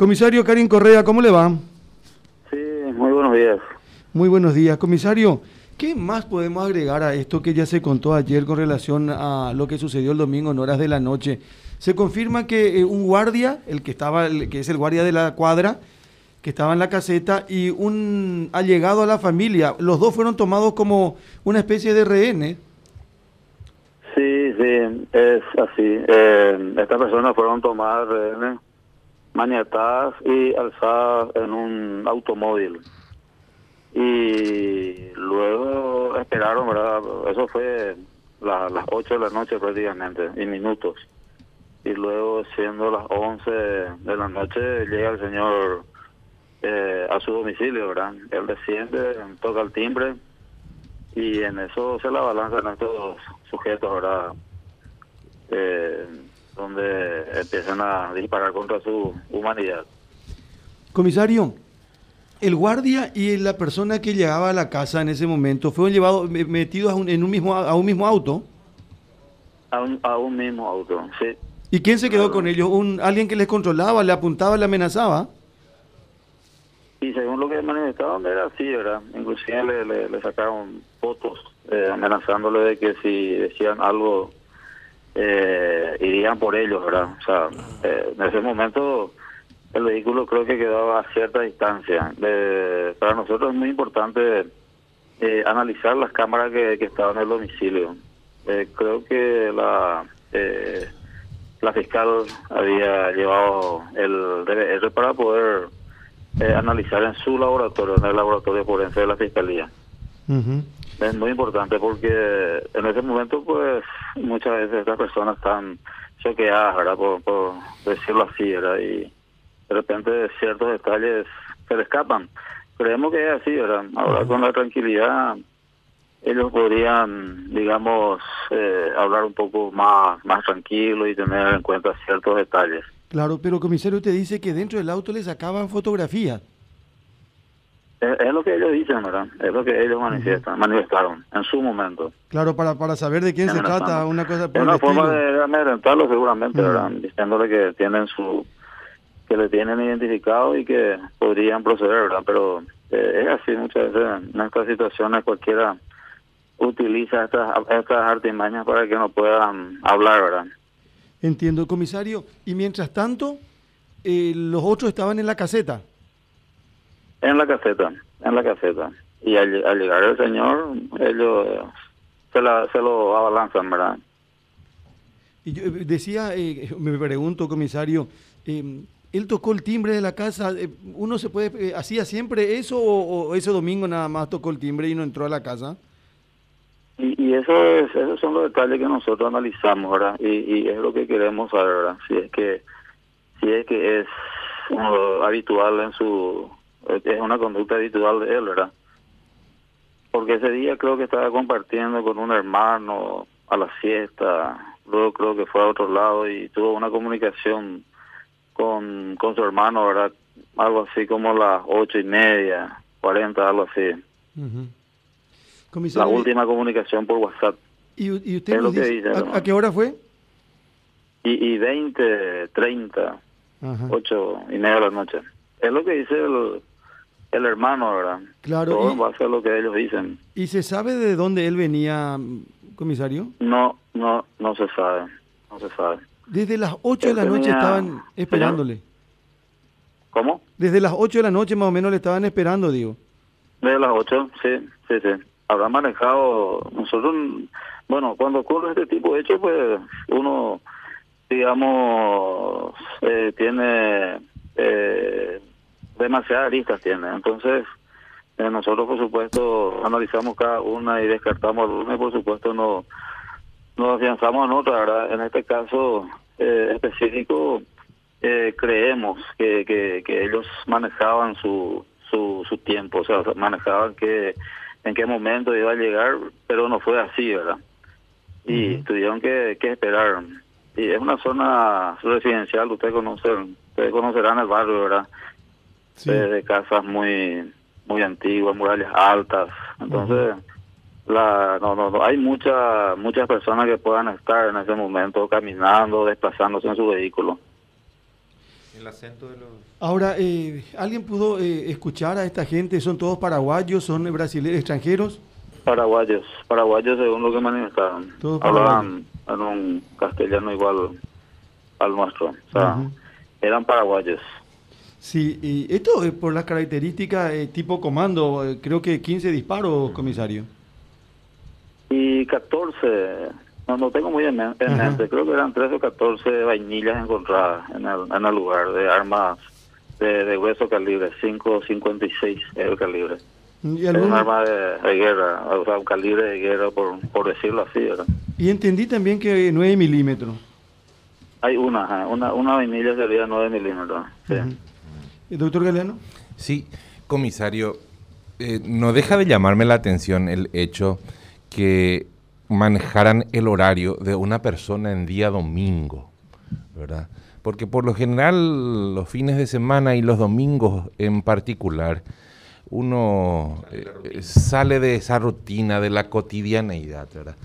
Comisario Karin Correa, ¿cómo le va? Sí, muy buenos días. Muy buenos días, comisario. ¿Qué más podemos agregar a esto que ya se contó ayer con relación a lo que sucedió el domingo en horas de la noche? Se confirma que eh, un guardia, el que estaba, el, que es el guardia de la cuadra, que estaba en la caseta y un allegado a la familia, los dos fueron tomados como una especie de rehenes. Sí, sí, es así. Eh, estas personas fueron tomadas rehenes, maniatadas y alzadas en un automóvil. Y luego esperaron, ¿verdad? Eso fue las 8 de la noche prácticamente, y minutos. Y luego, siendo las 11 de la noche, llega el señor eh, a su domicilio, ¿verdad? Él desciende, toca el timbre y en eso se la balanzan estos sujetos, ¿verdad? Eh, donde empiezan a disparar contra su humanidad. Comisario, el guardia y la persona que llegaba a la casa en ese momento fueron llevados metidos en un mismo a un mismo auto. A un, a un mismo auto, sí. ¿Y quién se quedó con ellos? ¿Un alguien que les controlaba, le apuntaba, le amenazaba? Y según lo que manifestaban era así, ¿verdad? Inclusive le, le, sacaron fotos eh, amenazándole de que si decían algo eh, irían por ellos, ¿verdad? O sea, eh, en ese momento el vehículo creo que quedaba a cierta distancia. para nosotros es muy importante eh, analizar las cámaras que, que estaban en el domicilio. Eh, creo que la la fiscal había llevado el DVR para poder analizar en su laboratorio, en el laboratorio forense de la fiscalía. Es muy importante porque en ese momento, pues, muchas veces estas personas están choqueadas, ¿verdad? Por, decirlo así, ¿verdad? Y de repente ciertos detalles se le escapan. Creemos que es así, ¿verdad? Ahora con la tranquilidad ellos podrían, digamos, eh, hablar un poco más, más tranquilo y tener en cuenta ciertos detalles. Claro, pero comisario, usted dice que dentro del auto les sacaban fotografías. Es, lo que ellos dicen, ¿verdad? Es lo que ellos manifiestan, manifestaron en su momento. Claro, para, para saber de quién se trata, una cosa por Es una forma de amedrentarlo seguramente, ¿verdad? Diciéndole que tienen su que le tienen identificado y que podrían proceder, ¿verdad? Pero eh, es así muchas veces en estas situaciones cualquiera utiliza estas, estas artimañas para que no puedan hablar, ¿verdad? Entiendo, comisario. Y mientras tanto, eh, los otros estaban en la caseta. En la caseta, en la caseta. Y al, llegar el señor, ellos se, la, se lo abalanzan, ¿verdad? Y yo eh, decía, eh, me pregunto, comisario, eh, él tocó el timbre de la casa, ¿uno se puede, hacía siempre eso o, ese domingo nada más tocó el timbre y no entró a la casa? Y, y eso es, esos son los detalles que nosotros analizamos, ¿verdad? Y, y es lo que queremos saber, ¿verdad? Si es que, si es que es habitual en su es una conducta habitual de él, ¿verdad? Porque ese día creo que estaba compartiendo con un hermano a la siesta, luego creo que fue a otro lado y tuvo una comunicación con, con su hermano, ¿verdad? Algo así como las ocho y media, cuarenta, algo así. La última comunicación por WhatsApp. ¿Y, usted dice, ¿a, qué hora fue? Y, y 20, 30, ocho y media de la noche. Es lo que dice el, el hermano, ¿verdad? Claro. Todo va a ser lo que ellos dicen. ¿Y se sabe de dónde él venía, comisario? No, no, no se sabe, no se sabe. Desde las 8 de la noche estaban esperándole. ¿Cómo? Desde las 8 de la noche más o menos le estaban esperando, digo. Desde las 8, sí, sí, sí. Habrá manejado, nosotros, bueno, cuando ocurre este tipo de hechos, pues uno, digamos, eh, tiene... Eh, demasiadas aristas tiene. Entonces, eh, nosotros, por supuesto, analizamos cada una y descartamos alguna y, por supuesto, no nos afianzamos en otra, ¿verdad? En este caso eh, específico, eh, creemos que, que, ellos manejaban su, su, su tiempo, o sea, manejaban que en qué momento iba a llegar, pero no fue así, ¿verdad? Y tuvieron que, que esperar. Y es una zona residencial, ustedes conocen, ustedes conocerán el barrio, ¿verdad? De, casas muy muy antiguas, murallas altas. Entonces, la, no, no, hay muchas muchas personas que puedan estar en ese momento caminando, desplazándose en su vehículo. El acento de los... Ahora, eh, ¿alguien pudo eh, escuchar a esta gente? ¿Son todos paraguayos? ¿Son brasileños, extranjeros? Paraguayos, paraguayos según lo que manifestaron. Hablaban en un castellano igual al nuestro. O sea, eran paraguayos. Sí, y esto es por las características eh, tipo comando, eh, creo que 15 disparos, comisario. Y 14, no, no tengo muy en, mente, creo que eran 13 o 14 vainillas encontradas en el, en el lugar de armas de, de hueso calibre, 5.56 es el calibre. ¿Y es un arma de, guerra, o sea, un calibre de guerra, por, por decirlo así, ¿verdad? Y entendí también que 9 milímetros. Hay una, una, una vainilla sería 9 milímetros. Sí. ¿Y doctor Galeano? Sí, comisario, eh, no deja de llamarme la atención el hecho que manejaran el horario de una persona en día domingo, ¿verdad? Porque por lo general los fines de semana y los domingos en particular, uno eh, sale de esa rutina, de la cotidianeidad, ¿verdad?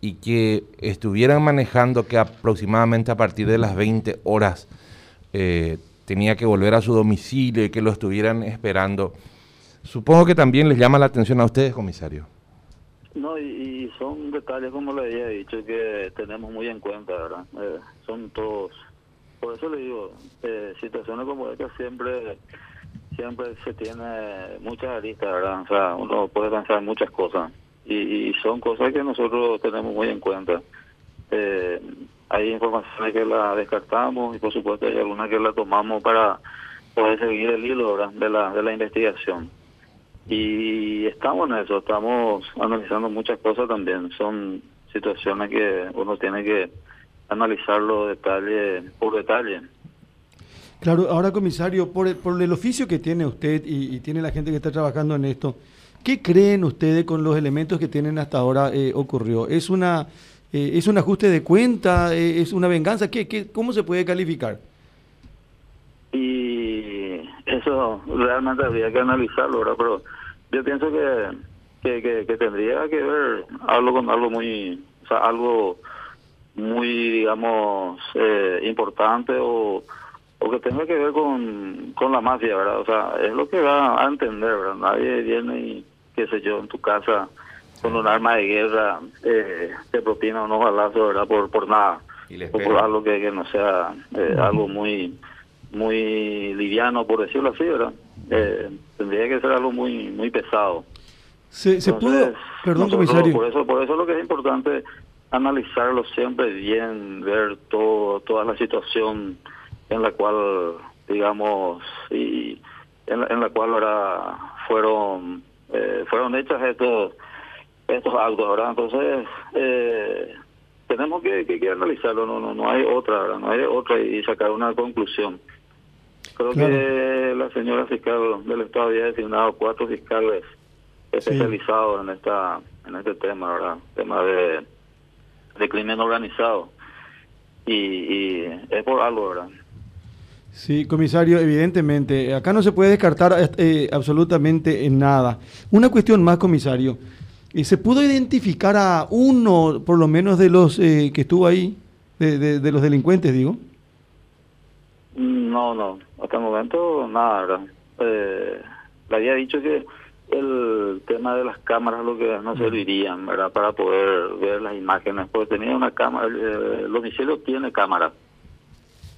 Y que estuvieran manejando que aproximadamente a partir de las 20 horas eh, tenía que volver a su domicilio y que lo estuvieran esperando. Supongo que también les llama la atención a ustedes, comisario. No, y, son detalles, como le había dicho, que tenemos muy en cuenta, ¿verdad? Eh, son todos, por eso le digo, situaciones como esta siempre siempre se tiene muchas aristas, ¿verdad? O sea, uno puede pensar muchas cosas y, son cosas que nosotros tenemos muy en cuenta. Eh, hay informaciones que la descartamos y por supuesto hay algunas que la tomamos para poder seguir el hilo de la de la investigación. Y estamos en eso, estamos analizando muchas cosas también. Son situaciones que uno tiene que analizarlo detalle por detalle. Claro, ahora comisario, por el, por el oficio que tiene usted y, tiene la gente que está trabajando en esto, ¿qué creen ustedes con los elementos que tienen hasta ahora eh, ocurrió? ¿Es una eh, es un ajuste de cuenta? Eh, ¿Es una venganza? ¿Qué, qué, ¿Cómo se puede calificar? Y eso realmente habría que analizarlo, ¿verdad? Pero yo pienso que, que, que, tendría que ver algo con algo muy, o sea, algo muy, digamos, importante o o que tenga que ver con, con la mafia, ¿verdad? O sea, es lo que va a entender, ¿verdad? Nadie viene y, qué sé yo, en tu casa con un arma de guerra eh, te propina unos balazos, ¿verdad? Por, por nada. o por algo que, que no sea eh, algo muy muy liviano, por decirlo así, ¿verdad? Eh, tendría que ser algo muy muy pesado. Se, se pudo, perdón, comisario. Por eso, por eso lo que es importante analizarlo siempre bien, ver todo toda la situación en la cual, digamos, y en la, cual ahora fueron eh, fueron hechas estos estos actos, ¿verdad? Entonces, eh, tenemos que, que, analizarlo, no, no no hay otra, ¿verdad? No hay otra y sacar una conclusión. Creo que la señora fiscal del Estado había designado cuatro fiscales especializados en esta en este tema, ¿verdad? Tema de, de crimen organizado. Y, y es por algo, ¿verdad? Sí, comisario, evidentemente, acá no se puede descartar eh, absolutamente en nada. Una cuestión más, comisario. Eh, ¿Se pudo identificar a uno, por lo menos, de los eh, que estuvo ahí, de, de, los delincuentes, digo? No, no, hasta el momento nada. le había dicho que el tema de las cámaras lo que no servirían, ¿verdad? Para poder ver las imágenes, porque tenía una cámara, el domicilio tiene cámara.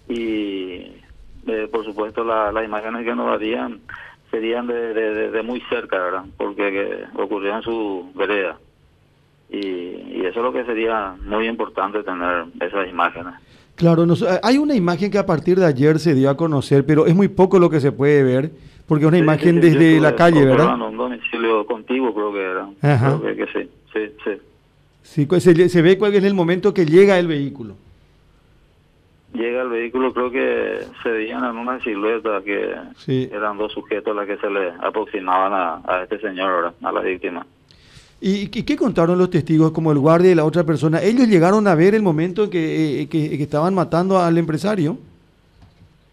Y eh, por supuesto las imágenes que nos darían serían de, de, muy cerca, ¿verdad? Porque ocurrió en su vereda. Y, y, eso es lo que sería muy importante tener esas imágenes. Claro, hay una imagen que a partir de ayer se dio a conocer, pero es muy poco lo que se puede ver, porque es una imagen desde la calle, ¿verdad? un domicilio contigo creo que era. Creo que, sí, sí, sí. Sí, se, se ve cuál es el momento que llega el vehículo llega el vehículo, creo que se veían en una silueta que eran dos sujetos a los que se le aproximaban a, este señor, a la víctima. ¿Y, qué contaron los testigos, como el guardia y la otra persona? ¿Ellos llegaron a ver el momento en que, eh, que, estaban matando al empresario?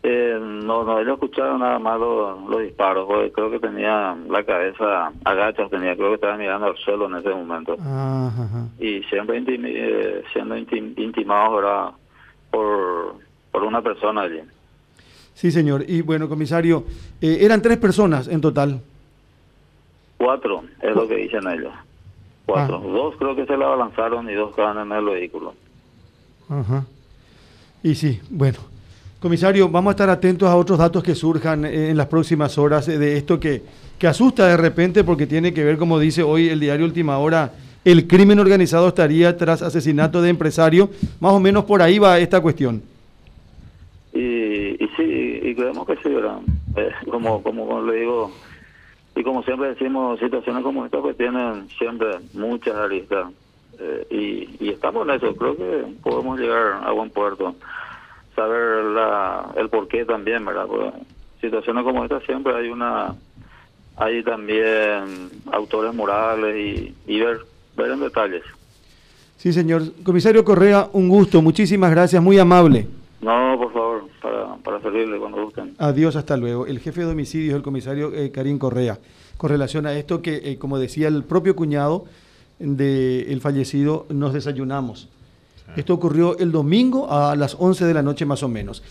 Eh, no, no, ellos escucharon nada más los, disparos. Creo que tenía la cabeza agacha, tenía, creo que estaba mirando al suelo en ese momento. Y siempre eh, siendo intimados, ¿verdad? Por, por una persona allí. Sí, señor. Y bueno, comisario, eh, eran tres personas en total. Cuatro, es lo que dicen ellos. Cuatro. Ah. Dos creo que se la lanzaron y dos estaban en el vehículo. Ajá. Y sí, bueno. Comisario, vamos a estar atentos a otros datos que surjan eh, en las próximas horas eh, de esto que, que asusta de repente porque tiene que ver, como dice hoy el diario Última Hora, el crimen organizado estaría tras asesinato de empresario. Más o menos por ahí va esta cuestión. Y, y sí, y creemos que sí, ¿verdad? Eh, como, como, le digo, y como siempre decimos, situaciones como esta pues tienen siempre muchas aristas. Eh, y, y estamos en eso, creo que podemos llegar a buen puerto. Saber la, el porqué también, ¿verdad? Situaciones como esta siempre hay una hay también autores morales y ver, ver en detalles. Sí, señor. Comisario Correa, un gusto. Muchísimas gracias. Muy amable. No, por favor, para, para servirle cuando gusten. Adiós, hasta luego. El jefe de homicidios, el comisario eh, Karim Correa, con relación a esto que, eh, como decía el propio cuñado del fallecido, nos desayunamos. Esto ocurrió el domingo a las 11 de la noche más o menos.